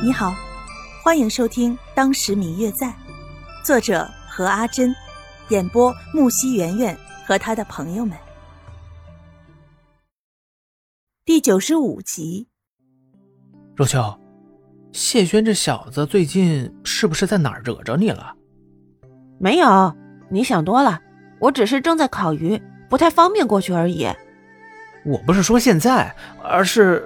你好，欢迎收听《当时明月在》，作者何阿珍，演播木西圆圆和他的朋友们。第九十五集。若秋，谢轩这小子最近是不是在哪儿惹着你了？没有，你想多了。我只是正在烤鱼，不太方便过去而已。我不是说现在，而是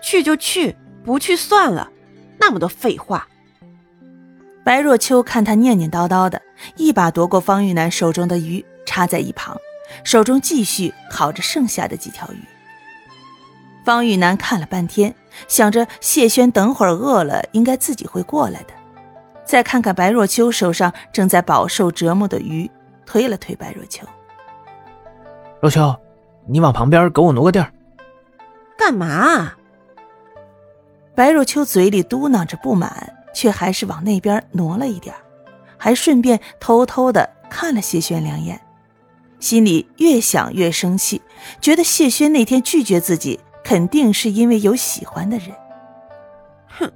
去就去。不去算了，那么多废话。白若秋看他念念叨叨的，一把夺过方玉楠手中的鱼，插在一旁，手中继续烤着剩下的几条鱼。方玉楠看了半天，想着谢轩等会儿饿了，应该自己会过来的。再看看白若秋手上正在饱受折磨的鱼，推了推白若秋：“若秋，你往旁边给我挪个地儿。”干嘛？白若秋嘴里嘟囔着不满，却还是往那边挪了一点还顺便偷偷的看了谢轩两眼，心里越想越生气，觉得谢轩那天拒绝自己，肯定是因为有喜欢的人。哼，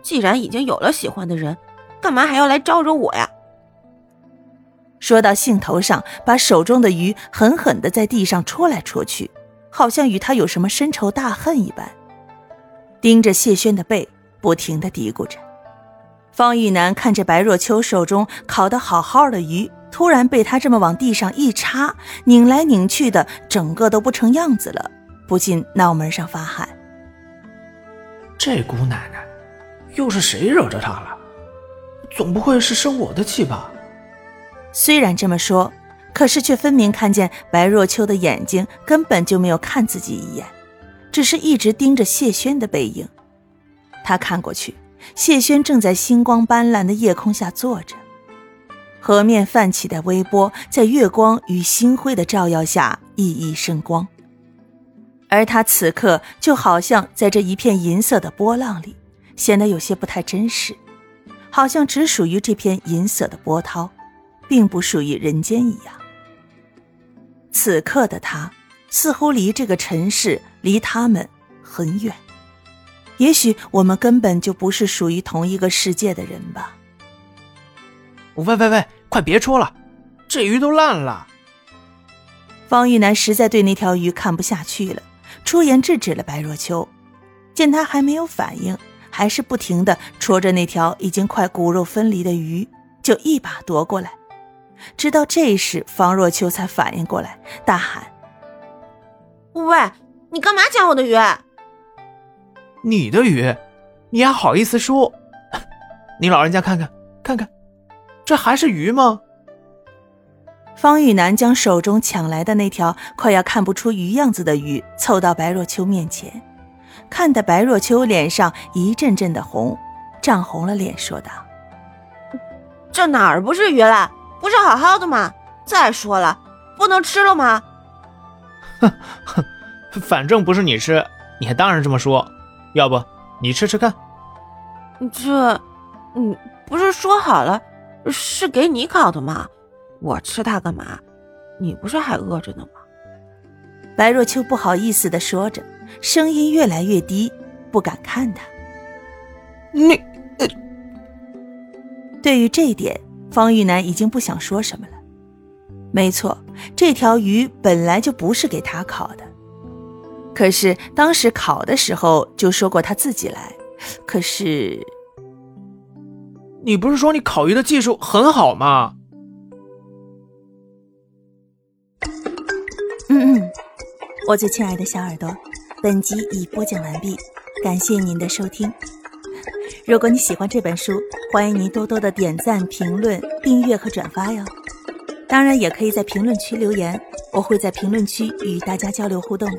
既然已经有了喜欢的人，干嘛还要来招惹我呀？说到兴头上，把手中的鱼狠狠的在地上戳来戳去，好像与他有什么深仇大恨一般。盯着谢轩的背，不停的嘀咕着。方玉楠看着白若秋手中烤的好好的鱼，突然被他这么往地上一插，拧来拧去的，整个都不成样子了，不禁脑门上发汗。这姑奶奶，又是谁惹着她了？总不会是生我的气吧？虽然这么说，可是却分明看见白若秋的眼睛根本就没有看自己一眼。只是一直盯着谢轩的背影，他看过去，谢轩正在星光斑斓的夜空下坐着，河面泛起的微波在月光与星辉的照耀下熠熠生光，而他此刻就好像在这一片银色的波浪里，显得有些不太真实，好像只属于这片银色的波涛，并不属于人间一样。此刻的他。似乎离这个尘世，离他们很远。也许我们根本就不是属于同一个世界的人吧。喂喂喂，快别戳了，这鱼都烂了。方玉楠实在对那条鱼看不下去了，出言制止了白若秋。见他还没有反应，还是不停的戳着那条已经快骨肉分离的鱼，就一把夺过来。直到这时，方若秋才反应过来，大喊。喂，你干嘛抢我的鱼？你的鱼，你还好意思说？你老人家看看，看看，这还是鱼吗？方玉楠将手中抢来的那条快要看不出鱼样子的鱼凑到白若秋面前，看得白若秋脸上一阵阵的红，涨红了脸，说道：“这哪儿不是鱼了？不是好好的吗？再说了，不能吃了吗？”哼哼，反正不是你吃，你还当然这么说。要不你吃吃看？这，嗯，不是说好了是给你烤的吗？我吃它干嘛？你不是还饿着呢吗？白若秋不好意思的说着，声音越来越低，不敢看他。你，对于这一点，方玉楠已经不想说什么了。没错，这条鱼本来就不是给他烤的。可是当时考的时候就说过他自己来。可是，你不是说你烤鱼的技术很好吗？嗯嗯，我最亲爱的小耳朵，本集已播讲完毕，感谢您的收听。如果你喜欢这本书，欢迎您多多的点赞、评论、订阅和转发哟。当然，也可以在评论区留言，我会在评论区与大家交流互动的。